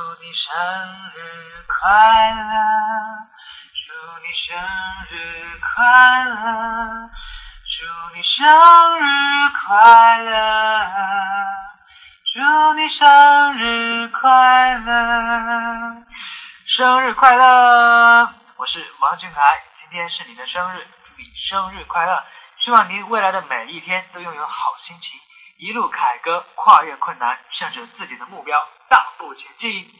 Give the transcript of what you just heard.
祝你生日快乐，祝你生日快乐，祝你生日快乐，祝你生日快乐，生日快乐！我是王俊凯，今天是你的生日，祝你生日快乐！希望您未来的每一天都拥有好心情，一路凯歌，跨越困难，向着自己的目标大步前进。